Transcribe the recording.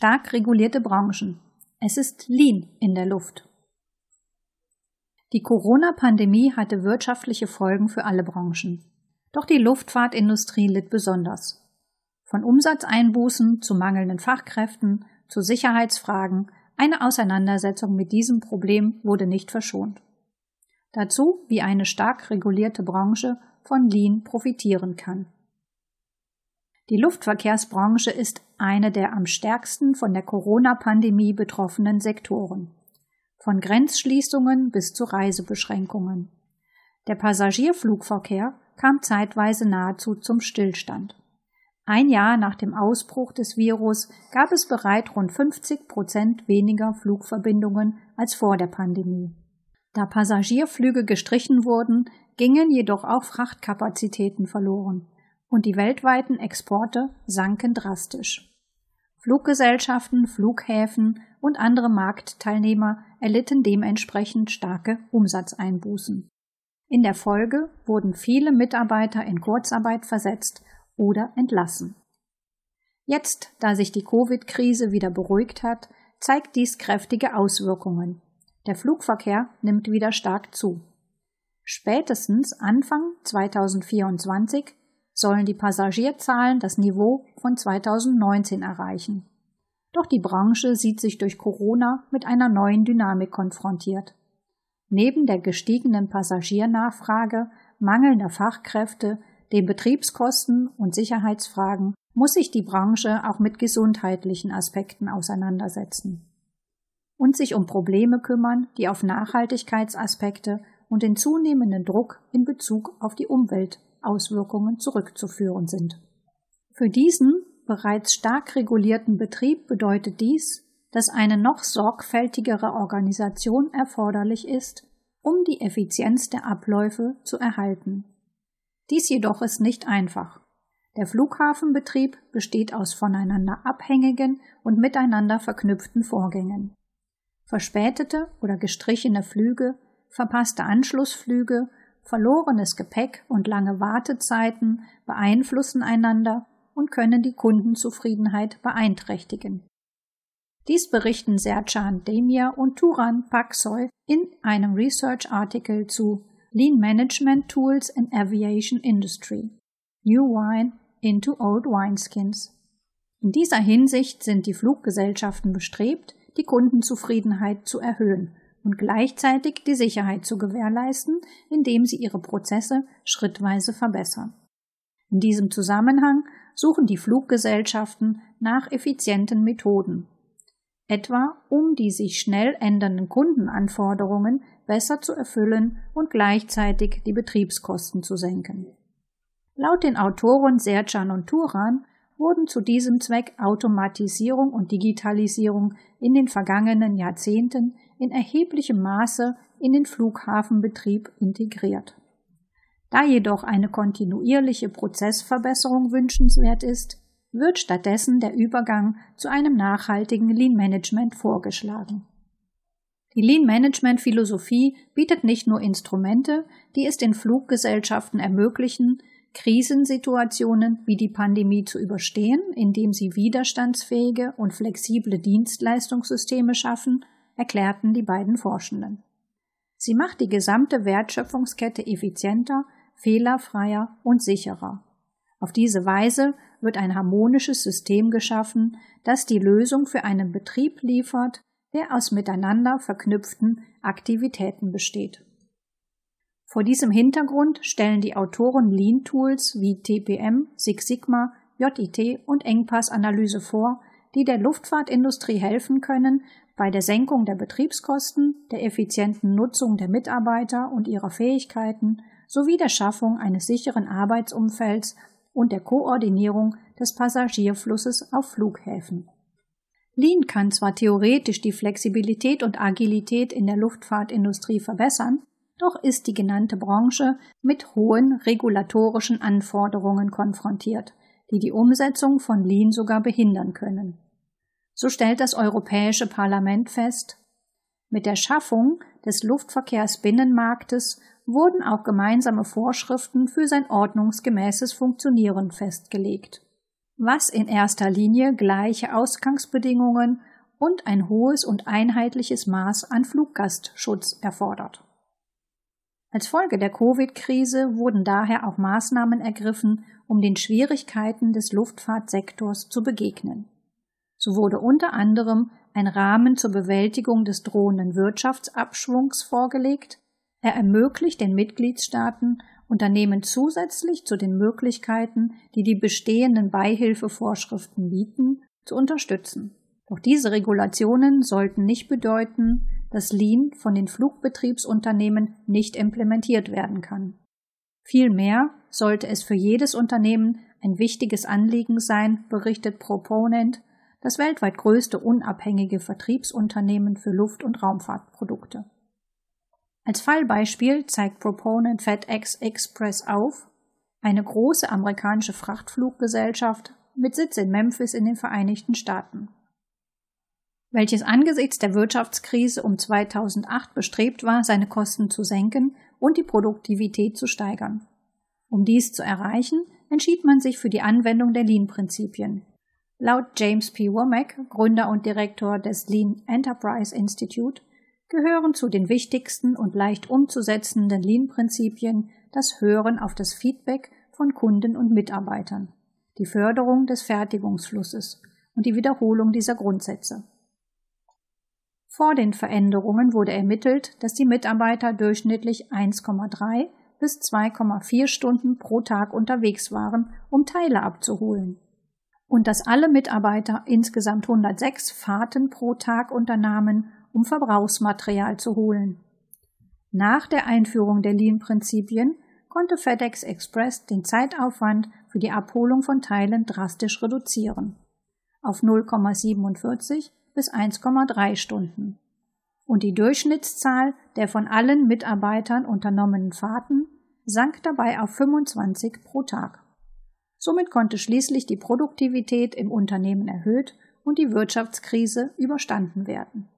Stark regulierte Branchen. Es ist Lean in der Luft. Die Corona-Pandemie hatte wirtschaftliche Folgen für alle Branchen. Doch die Luftfahrtindustrie litt besonders. Von Umsatzeinbußen zu mangelnden Fachkräften zu Sicherheitsfragen, eine Auseinandersetzung mit diesem Problem wurde nicht verschont. Dazu, wie eine stark regulierte Branche von Lean profitieren kann. Die Luftverkehrsbranche ist eine der am stärksten von der Corona-Pandemie betroffenen Sektoren. Von Grenzschließungen bis zu Reisebeschränkungen. Der Passagierflugverkehr kam zeitweise nahezu zum Stillstand. Ein Jahr nach dem Ausbruch des Virus gab es bereits rund 50 Prozent weniger Flugverbindungen als vor der Pandemie. Da Passagierflüge gestrichen wurden, gingen jedoch auch Frachtkapazitäten verloren und die weltweiten Exporte sanken drastisch. Fluggesellschaften, Flughäfen und andere Marktteilnehmer erlitten dementsprechend starke Umsatzeinbußen. In der Folge wurden viele Mitarbeiter in Kurzarbeit versetzt oder entlassen. Jetzt, da sich die Covid-Krise wieder beruhigt hat, zeigt dies kräftige Auswirkungen. Der Flugverkehr nimmt wieder stark zu. Spätestens Anfang 2024 sollen die Passagierzahlen das Niveau von 2019 erreichen. Doch die Branche sieht sich durch Corona mit einer neuen Dynamik konfrontiert. Neben der gestiegenen Passagiernachfrage, mangelnder Fachkräfte, den Betriebskosten und Sicherheitsfragen muss sich die Branche auch mit gesundheitlichen Aspekten auseinandersetzen und sich um Probleme kümmern, die auf Nachhaltigkeitsaspekte und den zunehmenden Druck in Bezug auf die Umweltauswirkungen zurückzuführen sind. Für diesen bereits stark regulierten Betrieb bedeutet dies, dass eine noch sorgfältigere Organisation erforderlich ist, um die Effizienz der Abläufe zu erhalten. Dies jedoch ist nicht einfach. Der Flughafenbetrieb besteht aus voneinander abhängigen und miteinander verknüpften Vorgängen. Verspätete oder gestrichene Flüge, verpasste Anschlussflüge, verlorenes Gepäck und lange Wartezeiten beeinflussen einander und können die Kundenzufriedenheit beeinträchtigen. Dies berichten Sercan Demir und Turan Paksoy in einem Research-Artikel zu Lean Management Tools in Aviation Industry. New Wine into Old Wineskins. In dieser Hinsicht sind die Fluggesellschaften bestrebt, die Kundenzufriedenheit zu erhöhen und gleichzeitig die Sicherheit zu gewährleisten, indem sie ihre Prozesse schrittweise verbessern. In diesem Zusammenhang suchen die Fluggesellschaften nach effizienten Methoden, etwa um die sich schnell ändernden Kundenanforderungen besser zu erfüllen und gleichzeitig die Betriebskosten zu senken. Laut den Autoren Sercan und Turan wurden zu diesem Zweck Automatisierung und Digitalisierung in den vergangenen Jahrzehnten in erheblichem Maße in den Flughafenbetrieb integriert. Da jedoch eine kontinuierliche Prozessverbesserung wünschenswert ist, wird stattdessen der Übergang zu einem nachhaltigen Lean Management vorgeschlagen. Die Lean Management Philosophie bietet nicht nur Instrumente, die es den Fluggesellschaften ermöglichen, Krisensituationen wie die Pandemie zu überstehen, indem sie widerstandsfähige und flexible Dienstleistungssysteme schaffen, erklärten die beiden Forschenden. Sie macht die gesamte Wertschöpfungskette effizienter, fehlerfreier und sicherer. Auf diese Weise wird ein harmonisches System geschaffen, das die Lösung für einen Betrieb liefert, der aus miteinander verknüpften Aktivitäten besteht. Vor diesem Hintergrund stellen die Autoren Lean-Tools wie TPM, Six Sigma, JIT und Engpassanalyse vor, die der Luftfahrtindustrie helfen können, bei der Senkung der Betriebskosten, der effizienten Nutzung der Mitarbeiter und ihrer Fähigkeiten sowie der Schaffung eines sicheren Arbeitsumfelds und der Koordinierung des Passagierflusses auf Flughäfen. Lean kann zwar theoretisch die Flexibilität und Agilität in der Luftfahrtindustrie verbessern, doch ist die genannte Branche mit hohen regulatorischen Anforderungen konfrontiert, die die Umsetzung von Lean sogar behindern können. So stellt das Europäische Parlament fest, mit der Schaffung des Luftverkehrsbinnenmarktes wurden auch gemeinsame Vorschriften für sein ordnungsgemäßes Funktionieren festgelegt. was in erster Linie gleiche Ausgangsbedingungen und ein hohes und einheitliches Maß an Fluggastschutz erfordert. Als Folge der Covid-Krise wurden daher auch Maßnahmen ergriffen, um den Schwierigkeiten des Luftfahrtsektors zu begegnen. So wurde unter anderem ein Rahmen zur Bewältigung des drohenden Wirtschaftsabschwungs vorgelegt. Er ermöglicht den Mitgliedstaaten, Unternehmen zusätzlich zu den Möglichkeiten, die die bestehenden Beihilfevorschriften bieten, zu unterstützen. Doch diese Regulationen sollten nicht bedeuten, dass Lean von den Flugbetriebsunternehmen nicht implementiert werden kann. Vielmehr sollte es für jedes Unternehmen ein wichtiges Anliegen sein, berichtet Proponent, das weltweit größte unabhängige Vertriebsunternehmen für Luft- und Raumfahrtprodukte. Als Fallbeispiel zeigt Proponent FedEx Express auf, eine große amerikanische Frachtfluggesellschaft mit Sitz in Memphis in den Vereinigten Staaten welches angesichts der Wirtschaftskrise um 2008 bestrebt war, seine Kosten zu senken und die Produktivität zu steigern. Um dies zu erreichen, entschied man sich für die Anwendung der Lean-Prinzipien. Laut James P. Womack, Gründer und Direktor des Lean Enterprise Institute, gehören zu den wichtigsten und leicht umzusetzenden Lean-Prinzipien das Hören auf das Feedback von Kunden und Mitarbeitern, die Förderung des Fertigungsflusses und die Wiederholung dieser Grundsätze. Vor den Veränderungen wurde ermittelt, dass die Mitarbeiter durchschnittlich 1,3 bis 2,4 Stunden pro Tag unterwegs waren, um Teile abzuholen. Und dass alle Mitarbeiter insgesamt 106 Fahrten pro Tag unternahmen, um Verbrauchsmaterial zu holen. Nach der Einführung der Lean-Prinzipien konnte FedEx Express den Zeitaufwand für die Abholung von Teilen drastisch reduzieren. Auf 0,47 bis 1,3 Stunden. Und die Durchschnittszahl der von allen Mitarbeitern unternommenen Fahrten sank dabei auf 25 pro Tag. Somit konnte schließlich die Produktivität im Unternehmen erhöht und die Wirtschaftskrise überstanden werden.